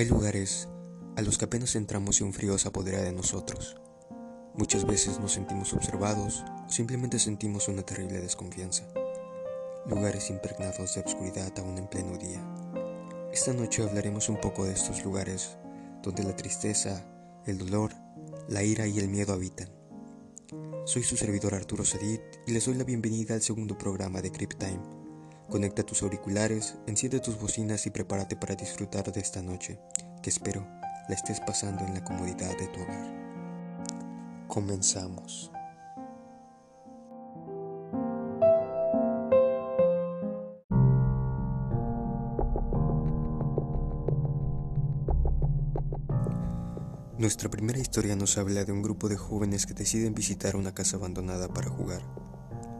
Hay lugares a los que apenas entramos y un frío se apodera de nosotros. Muchas veces nos sentimos observados o simplemente sentimos una terrible desconfianza. Lugares impregnados de obscuridad aún en pleno día. Esta noche hablaremos un poco de estos lugares donde la tristeza, el dolor, la ira y el miedo habitan. Soy su servidor Arturo Sadit y les doy la bienvenida al segundo programa de Crypt Time Conecta tus auriculares, enciende tus bocinas y prepárate para disfrutar de esta noche, que espero la estés pasando en la comodidad de tu hogar. Comenzamos. Nuestra primera historia nos habla de un grupo de jóvenes que deciden visitar una casa abandonada para jugar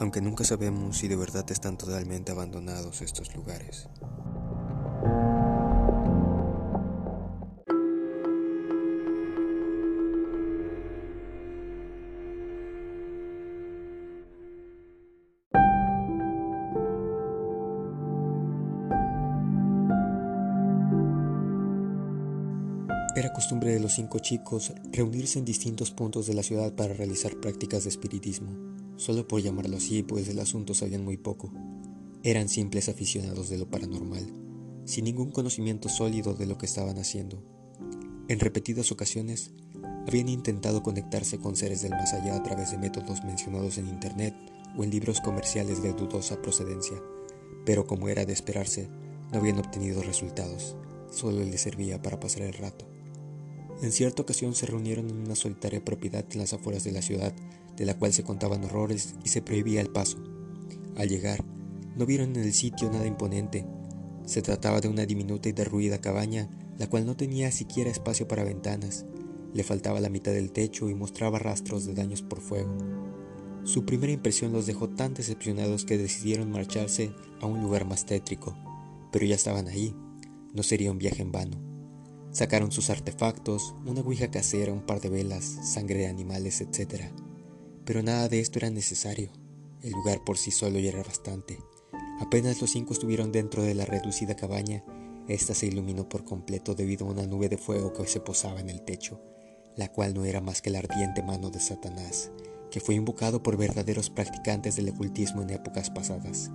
aunque nunca sabemos si de verdad están totalmente abandonados estos lugares. Era costumbre de los cinco chicos reunirse en distintos puntos de la ciudad para realizar prácticas de espiritismo solo por llamarlo así, pues del asunto sabían muy poco. Eran simples aficionados de lo paranormal, sin ningún conocimiento sólido de lo que estaban haciendo. En repetidas ocasiones, habían intentado conectarse con seres del más allá a través de métodos mencionados en Internet o en libros comerciales de dudosa procedencia, pero como era de esperarse, no habían obtenido resultados, solo les servía para pasar el rato. En cierta ocasión se reunieron en una solitaria propiedad en las afueras de la ciudad de la cual se contaban horrores y se prohibía el paso. Al llegar, no vieron en el sitio nada imponente. Se trataba de una diminuta y derruida cabaña, la cual no tenía siquiera espacio para ventanas. Le faltaba la mitad del techo y mostraba rastros de daños por fuego. Su primera impresión los dejó tan decepcionados que decidieron marcharse a un lugar más tétrico, pero ya estaban ahí. No sería un viaje en vano. Sacaron sus artefactos, una ouija casera, un par de velas, sangre de animales, etc. Pero nada de esto era necesario. El lugar por sí solo ya era bastante. Apenas los cinco estuvieron dentro de la reducida cabaña, esta se iluminó por completo debido a una nube de fuego que se posaba en el techo, la cual no era más que la ardiente mano de Satanás, que fue invocado por verdaderos practicantes del ocultismo en épocas pasadas.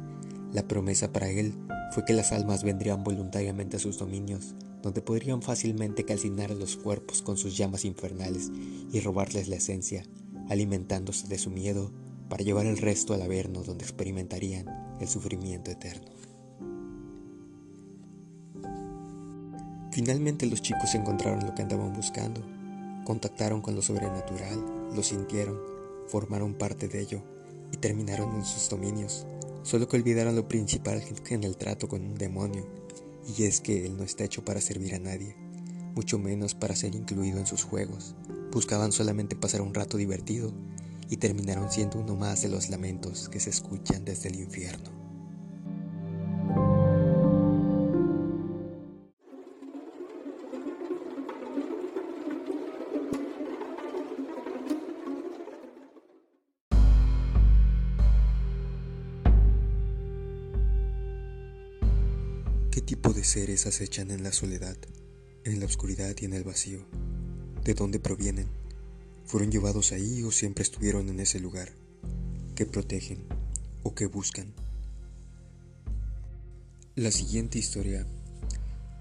La promesa para él fue que las almas vendrían voluntariamente a sus dominios, donde podrían fácilmente calcinar a los cuerpos con sus llamas infernales y robarles la esencia, alimentándose de su miedo para llevar el resto al Averno donde experimentarían el sufrimiento eterno. Finalmente los chicos encontraron lo que andaban buscando, contactaron con lo sobrenatural, lo sintieron, formaron parte de ello y terminaron en sus dominios, solo que olvidaron lo principal en el trato con un demonio, y es que él no está hecho para servir a nadie, mucho menos para ser incluido en sus juegos, Buscaban solamente pasar un rato divertido y terminaron siendo uno más de los lamentos que se escuchan desde el infierno. Seres acechan en la soledad, en la oscuridad y en el vacío? de dónde provienen, fueron llevados ahí o siempre estuvieron en ese lugar, qué protegen o qué buscan. La siguiente historia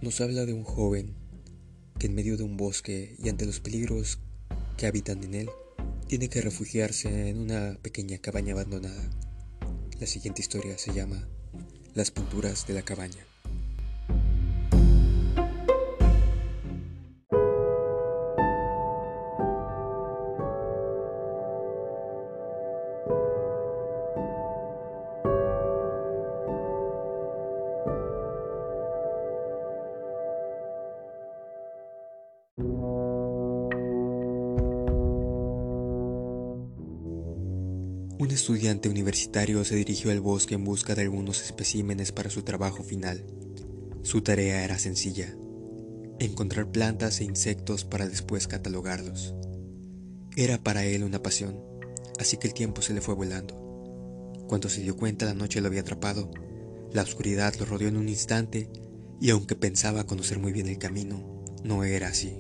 nos habla de un joven que en medio de un bosque y ante los peligros que habitan en él, tiene que refugiarse en una pequeña cabaña abandonada. La siguiente historia se llama Las pinturas de la cabaña. Un estudiante universitario se dirigió al bosque en busca de algunos especímenes para su trabajo final. Su tarea era sencilla, encontrar plantas e insectos para después catalogarlos. Era para él una pasión, así que el tiempo se le fue volando. Cuando se dio cuenta la noche lo había atrapado, la oscuridad lo rodeó en un instante y aunque pensaba conocer muy bien el camino, no era así.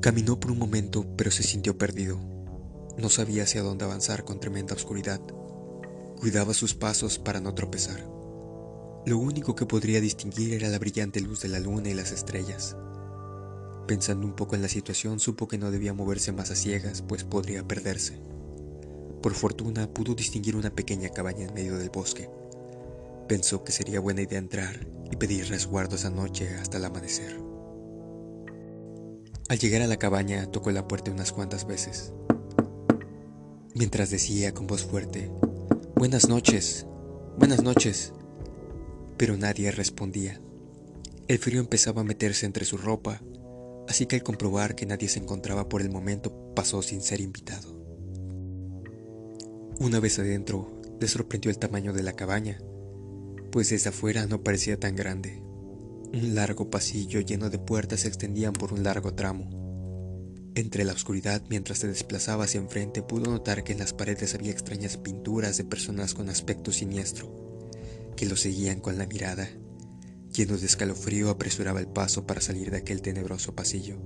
Caminó por un momento, pero se sintió perdido. No sabía hacia dónde avanzar con tremenda oscuridad. Cuidaba sus pasos para no tropezar. Lo único que podría distinguir era la brillante luz de la luna y las estrellas. Pensando un poco en la situación, supo que no debía moverse más a ciegas, pues podría perderse. Por fortuna pudo distinguir una pequeña cabaña en medio del bosque. Pensó que sería buena idea entrar y pedir resguardo esa noche hasta el amanecer. Al llegar a la cabaña tocó la puerta unas cuantas veces, mientras decía con voz fuerte, Buenas noches, buenas noches, pero nadie respondía. El frío empezaba a meterse entre su ropa, así que al comprobar que nadie se encontraba por el momento pasó sin ser invitado. Una vez adentro, le sorprendió el tamaño de la cabaña, pues desde afuera no parecía tan grande. Un largo pasillo lleno de puertas se extendían por un largo tramo. Entre la oscuridad, mientras se desplazaba hacia enfrente, pudo notar que en las paredes había extrañas pinturas de personas con aspecto siniestro, que lo seguían con la mirada. Lleno de escalofrío, apresuraba el paso para salir de aquel tenebroso pasillo.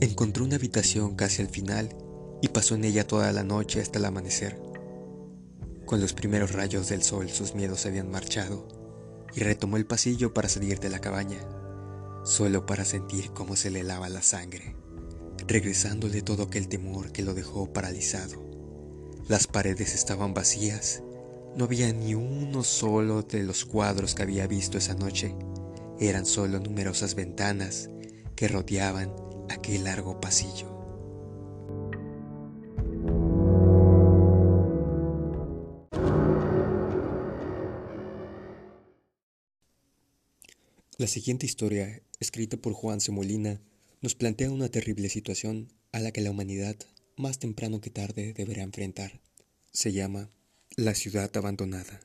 Encontró una habitación casi al final y pasó en ella toda la noche hasta el amanecer. Con los primeros rayos del sol sus miedos se habían marchado y retomó el pasillo para salir de la cabaña, solo para sentir cómo se le lava la sangre, regresándole todo aquel temor que lo dejó paralizado. Las paredes estaban vacías, no había ni uno solo de los cuadros que había visto esa noche, eran solo numerosas ventanas que rodeaban aquel largo pasillo. La siguiente historia, escrita por Juan Semolina, nos plantea una terrible situación a la que la humanidad, más temprano que tarde, deberá enfrentar. Se llama La ciudad abandonada.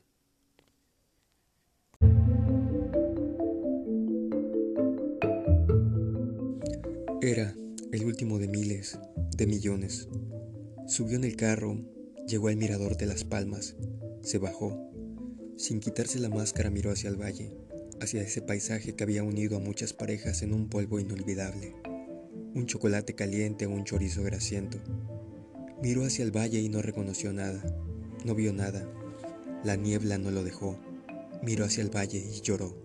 Era el último de miles, de millones. Subió en el carro, llegó al mirador de las palmas, se bajó. Sin quitarse la máscara miró hacia el valle hacia ese paisaje que había unido a muchas parejas en un polvo inolvidable, un chocolate caliente un chorizo grasiento. Miró hacia el valle y no reconoció nada, no vio nada. La niebla no lo dejó. Miró hacia el valle y lloró.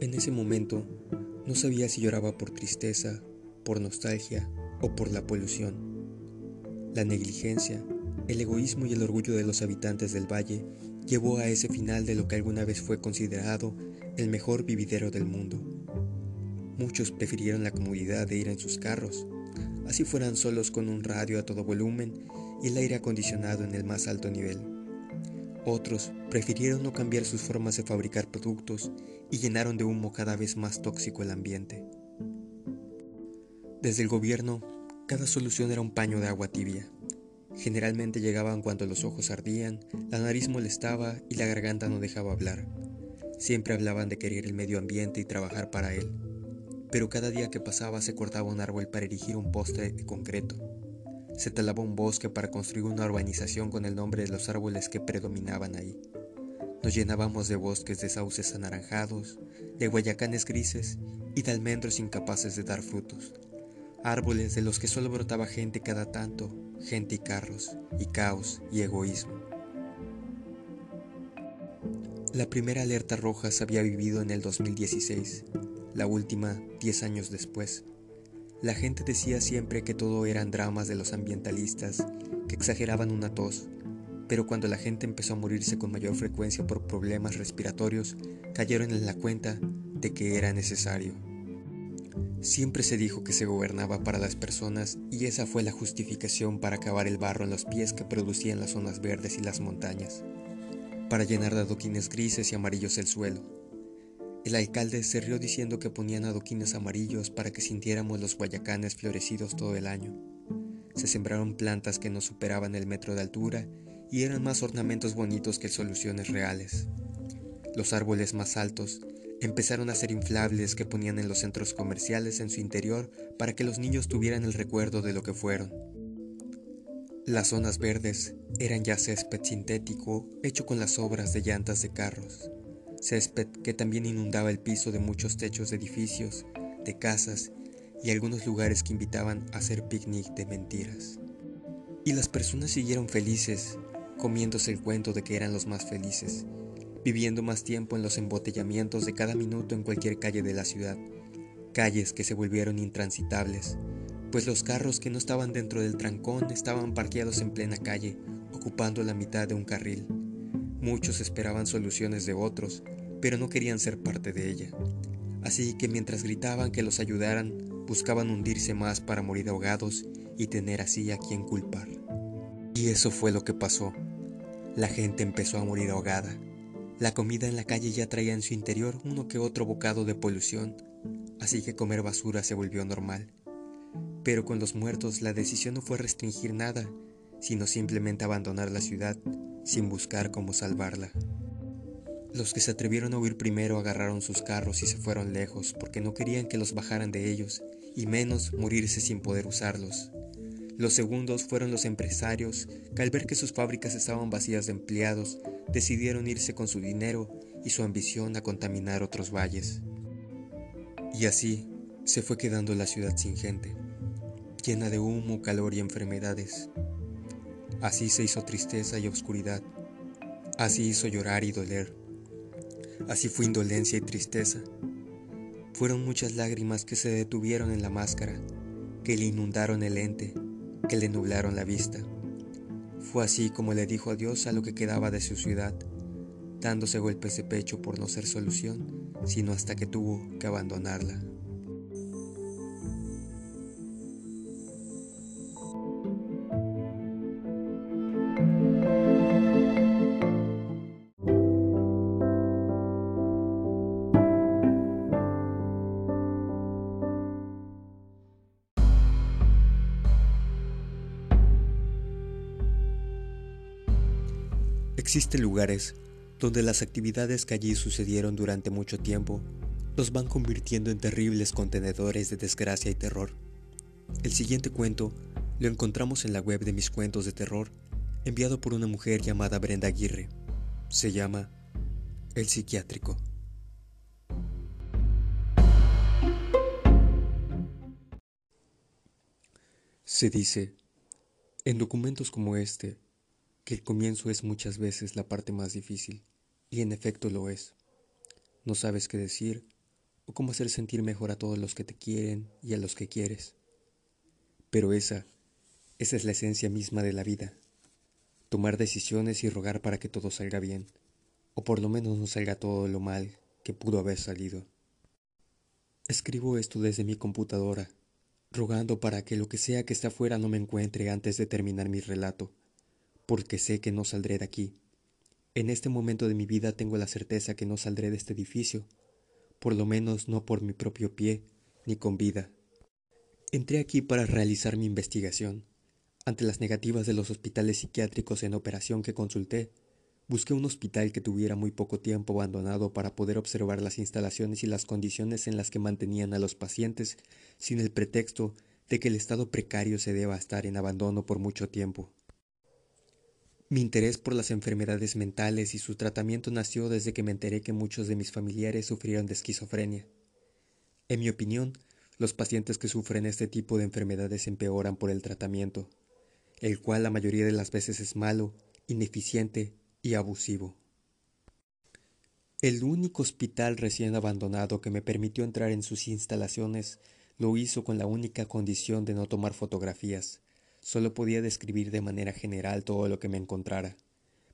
En ese momento no sabía si lloraba por tristeza, por nostalgia o por la polución. La negligencia, el egoísmo y el orgullo de los habitantes del valle llevó a ese final de lo que alguna vez fue considerado el mejor vividero del mundo. Muchos prefirieron la comodidad de ir en sus carros, así fueran solos con un radio a todo volumen y el aire acondicionado en el más alto nivel. Otros prefirieron no cambiar sus formas de fabricar productos y llenaron de humo cada vez más tóxico el ambiente. Desde el gobierno, cada solución era un paño de agua tibia. Generalmente llegaban cuando los ojos ardían, la nariz molestaba y la garganta no dejaba hablar. Siempre hablaban de querer el medio ambiente y trabajar para él. Pero cada día que pasaba se cortaba un árbol para erigir un poste de concreto. Se talaba un bosque para construir una urbanización con el nombre de los árboles que predominaban ahí. Nos llenábamos de bosques de sauces anaranjados, de guayacanes grises y de almendros incapaces de dar frutos. Árboles de los que solo brotaba gente cada tanto gente y carros, y caos y egoísmo. La primera alerta roja se había vivido en el 2016, la última 10 años después. La gente decía siempre que todo eran dramas de los ambientalistas, que exageraban una tos, pero cuando la gente empezó a morirse con mayor frecuencia por problemas respiratorios, cayeron en la cuenta de que era necesario. Siempre se dijo que se gobernaba para las personas y esa fue la justificación para acabar el barro en los pies que producían las zonas verdes y las montañas, para llenar de adoquines grises y amarillos el suelo. El alcalde se rió diciendo que ponían adoquines amarillos para que sintiéramos los guayacanes florecidos todo el año. Se sembraron plantas que no superaban el metro de altura y eran más ornamentos bonitos que soluciones reales. Los árboles más altos Empezaron a ser inflables que ponían en los centros comerciales en su interior para que los niños tuvieran el recuerdo de lo que fueron. Las zonas verdes eran ya césped sintético hecho con las obras de llantas de carros. césped que también inundaba el piso de muchos techos de edificios, de casas y algunos lugares que invitaban a hacer picnic de mentiras. Y las personas siguieron felices, comiéndose el cuento de que eran los más felices, viviendo más tiempo en los embotellamientos de cada minuto en cualquier calle de la ciudad, calles que se volvieron intransitables, pues los carros que no estaban dentro del trancón estaban parqueados en plena calle, ocupando la mitad de un carril. Muchos esperaban soluciones de otros, pero no querían ser parte de ella. Así que mientras gritaban que los ayudaran, buscaban hundirse más para morir ahogados y tener así a quien culpar. Y eso fue lo que pasó. La gente empezó a morir ahogada. La comida en la calle ya traía en su interior uno que otro bocado de polución, así que comer basura se volvió normal. Pero con los muertos la decisión no fue restringir nada, sino simplemente abandonar la ciudad sin buscar cómo salvarla. Los que se atrevieron a huir primero agarraron sus carros y se fueron lejos porque no querían que los bajaran de ellos y menos morirse sin poder usarlos. Los segundos fueron los empresarios que al ver que sus fábricas estaban vacías de empleados, decidieron irse con su dinero y su ambición a contaminar otros valles. Y así se fue quedando la ciudad sin gente, llena de humo, calor y enfermedades. Así se hizo tristeza y oscuridad, así hizo llorar y doler, así fue indolencia y tristeza. Fueron muchas lágrimas que se detuvieron en la máscara, que le inundaron el ente, que le nublaron la vista. Fue así como le dijo adiós a lo que quedaba de su ciudad, dándose golpes de pecho por no ser solución, sino hasta que tuvo que abandonarla. Existen lugares donde las actividades que allí sucedieron durante mucho tiempo los van convirtiendo en terribles contenedores de desgracia y terror. El siguiente cuento lo encontramos en la web de mis cuentos de terror, enviado por una mujer llamada Brenda Aguirre. Se llama El psiquiátrico. Se dice, en documentos como este, que el comienzo es muchas veces la parte más difícil, y en efecto lo es. No sabes qué decir o cómo hacer sentir mejor a todos los que te quieren y a los que quieres. Pero esa, esa es la esencia misma de la vida. Tomar decisiones y rogar para que todo salga bien, o por lo menos no salga todo lo mal que pudo haber salido. Escribo esto desde mi computadora, rogando para que lo que sea que está afuera no me encuentre antes de terminar mi relato porque sé que no saldré de aquí. En este momento de mi vida tengo la certeza que no saldré de este edificio, por lo menos no por mi propio pie, ni con vida. Entré aquí para realizar mi investigación. Ante las negativas de los hospitales psiquiátricos en operación que consulté, busqué un hospital que tuviera muy poco tiempo abandonado para poder observar las instalaciones y las condiciones en las que mantenían a los pacientes sin el pretexto de que el estado precario se deba estar en abandono por mucho tiempo. Mi interés por las enfermedades mentales y su tratamiento nació desde que me enteré que muchos de mis familiares sufrieron de esquizofrenia. En mi opinión, los pacientes que sufren este tipo de enfermedades empeoran por el tratamiento, el cual la mayoría de las veces es malo, ineficiente y abusivo. El único hospital recién abandonado que me permitió entrar en sus instalaciones lo hizo con la única condición de no tomar fotografías, Solo podía describir de manera general todo lo que me encontrara,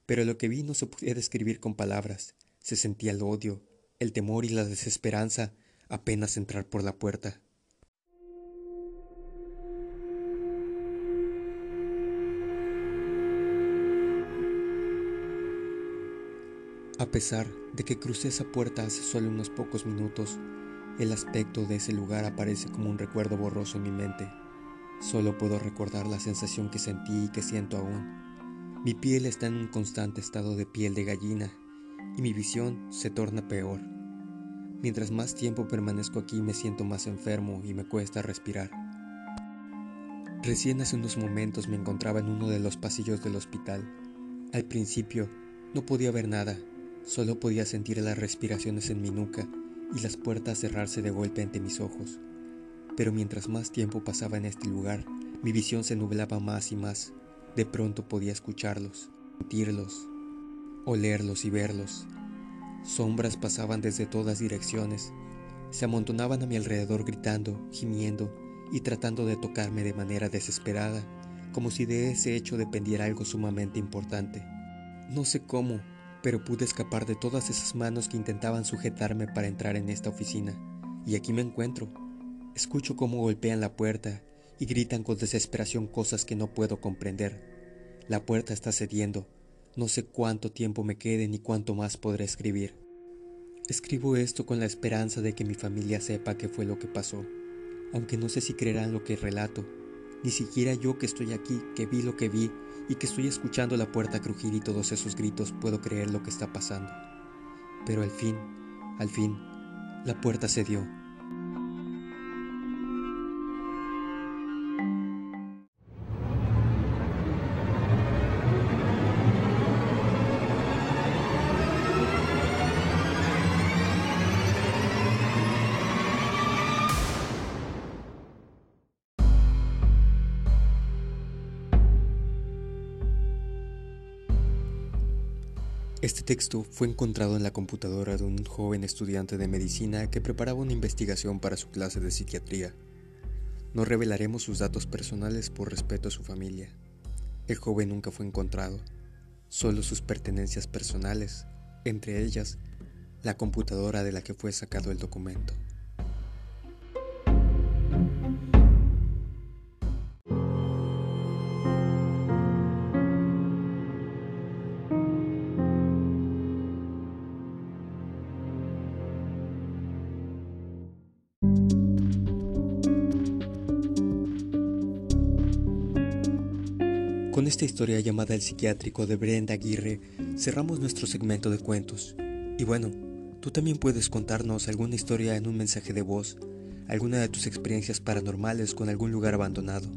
pero lo que vi no se podía describir con palabras. Se sentía el odio, el temor y la desesperanza apenas entrar por la puerta. A pesar de que crucé esa puerta hace solo unos pocos minutos, el aspecto de ese lugar aparece como un recuerdo borroso en mi mente. Solo puedo recordar la sensación que sentí y que siento aún. Mi piel está en un constante estado de piel de gallina y mi visión se torna peor. Mientras más tiempo permanezco aquí me siento más enfermo y me cuesta respirar. Recién hace unos momentos me encontraba en uno de los pasillos del hospital. Al principio no podía ver nada, Solo podía sentir las respiraciones en mi nuca y las puertas cerrarse de golpe ante mis ojos. Pero mientras más tiempo pasaba en este lugar, mi visión se nublaba más y más. De pronto podía escucharlos, sentirlos, olerlos y verlos. Sombras pasaban desde todas direcciones, se amontonaban a mi alrededor gritando, gimiendo y tratando de tocarme de manera desesperada, como si de ese hecho dependiera algo sumamente importante. No sé cómo, pero pude escapar de todas esas manos que intentaban sujetarme para entrar en esta oficina, y aquí me encuentro. Escucho cómo golpean la puerta y gritan con desesperación cosas que no puedo comprender. La puerta está cediendo, no sé cuánto tiempo me quede ni cuánto más podré escribir. Escribo esto con la esperanza de que mi familia sepa qué fue lo que pasó, aunque no sé si creerán lo que relato, ni siquiera yo que estoy aquí, que vi lo que vi y que estoy escuchando la puerta crujir y todos esos gritos puedo creer lo que está pasando. Pero al fin, al fin, la puerta cedió. Texto fue encontrado en la computadora de un joven estudiante de medicina que preparaba una investigación para su clase de psiquiatría. No revelaremos sus datos personales por respeto a su familia. El joven nunca fue encontrado, solo sus pertenencias personales, entre ellas la computadora de la que fue sacado el documento. Historia llamada El psiquiátrico de Brenda Aguirre, cerramos nuestro segmento de cuentos. Y bueno, tú también puedes contarnos alguna historia en un mensaje de voz, alguna de tus experiencias paranormales con algún lugar abandonado.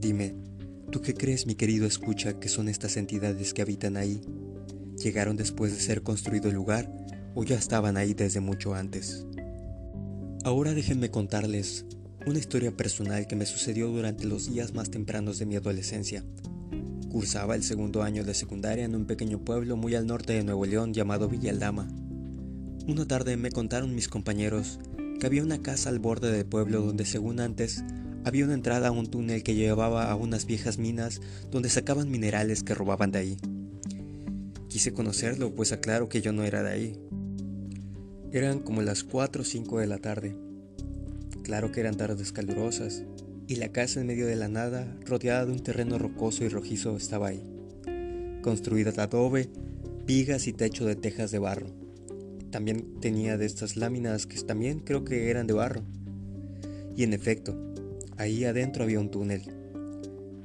Dime, ¿tú qué crees, mi querido escucha, que son estas entidades que habitan ahí? ¿Llegaron después de ser construido el lugar o ya estaban ahí desde mucho antes? Ahora déjenme contarles una historia personal que me sucedió durante los días más tempranos de mi adolescencia. Cursaba el segundo año de secundaria en un pequeño pueblo muy al norte de Nuevo León llamado Villa Aldama. Una tarde me contaron mis compañeros que había una casa al borde del pueblo donde según antes había una entrada a un túnel que llevaba a unas viejas minas donde sacaban minerales que robaban de ahí. Quise conocerlo, pues aclaro que yo no era de ahí. Eran como las 4 o 5 de la tarde. Claro que eran tardes calurosas, y la casa en medio de la nada, rodeada de un terreno rocoso y rojizo, estaba ahí, construida de adobe, vigas y techo de tejas de barro. También tenía de estas láminas que también creo que eran de barro. Y en efecto, ahí adentro había un túnel.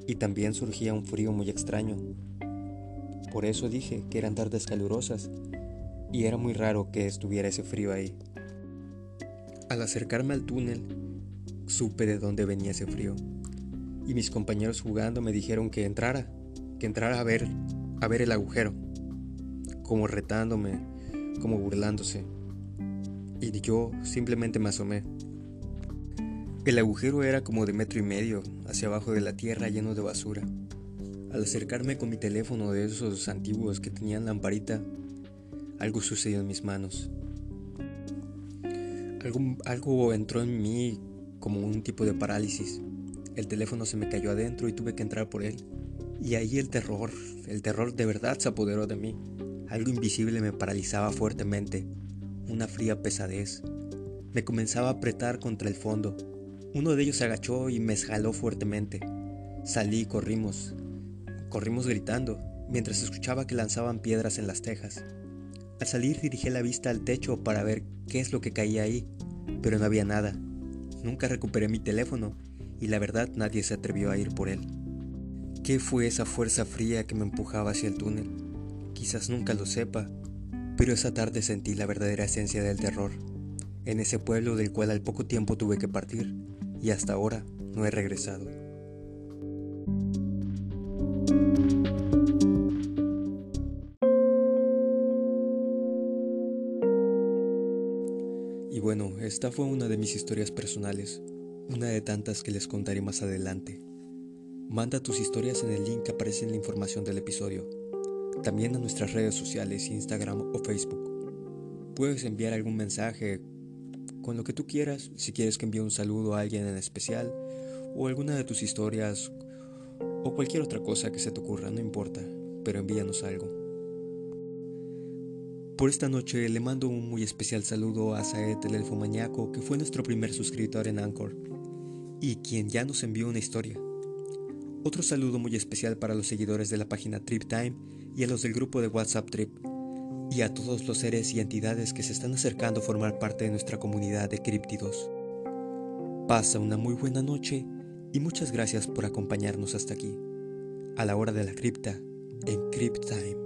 Y también surgía un frío muy extraño. Por eso dije que eran tardes calurosas, y era muy raro que estuviera ese frío ahí. Al acercarme al túnel, supe de dónde venía ese frío. Y mis compañeros jugando me dijeron que entrara, que entrara a ver, a ver el agujero, como retándome, como burlándose. Y yo simplemente me asomé. El agujero era como de metro y medio, hacia abajo de la tierra lleno de basura. Al acercarme con mi teléfono de esos antiguos que tenían lamparita, algo sucedió en mis manos. Algo, entró en mí como un tipo de parálisis. El teléfono se me cayó adentro y tuve que entrar por él. Y ahí el terror, el terror de verdad se apoderó de mí. Algo invisible me paralizaba fuertemente, una fría pesadez. Me comenzaba a apretar contra el fondo. Uno de ellos se agachó y me jaló fuertemente. Salí y corrimos. Corrimos gritando, mientras escuchaba que lanzaban piedras en las tejas. Al salir dirigí la vista al techo para ver qué es lo que caía ahí, pero no había nada. Nunca recuperé mi teléfono y la verdad nadie se atrevió a ir por él. ¿Qué fue esa fuerza fría que me empujaba hacia el túnel? Quizás nunca lo sepa, pero esa tarde sentí la verdadera esencia del terror, en ese pueblo del cual al poco tiempo tuve que partir y hasta ahora no he regresado. Bueno, esta fue una de mis historias personales, una de tantas que les contaré más adelante. Manda tus historias en el link que aparece en la información del episodio, también a nuestras redes sociales, Instagram o Facebook. Puedes enviar algún mensaje con lo que tú quieras, si quieres que envíe un saludo a alguien en especial, o alguna de tus historias, o cualquier otra cosa que se te ocurra, no importa, pero envíanos algo. Por esta noche le mando un muy especial saludo a Saed el Elfo que fue nuestro primer suscriptor en Anchor, y quien ya nos envió una historia. Otro saludo muy especial para los seguidores de la página Trip Time y a los del grupo de WhatsApp Trip, y a todos los seres y entidades que se están acercando a formar parte de nuestra comunidad de críptidos. Pasa una muy buena noche y muchas gracias por acompañarnos hasta aquí, a la hora de la cripta, en Crypt Time.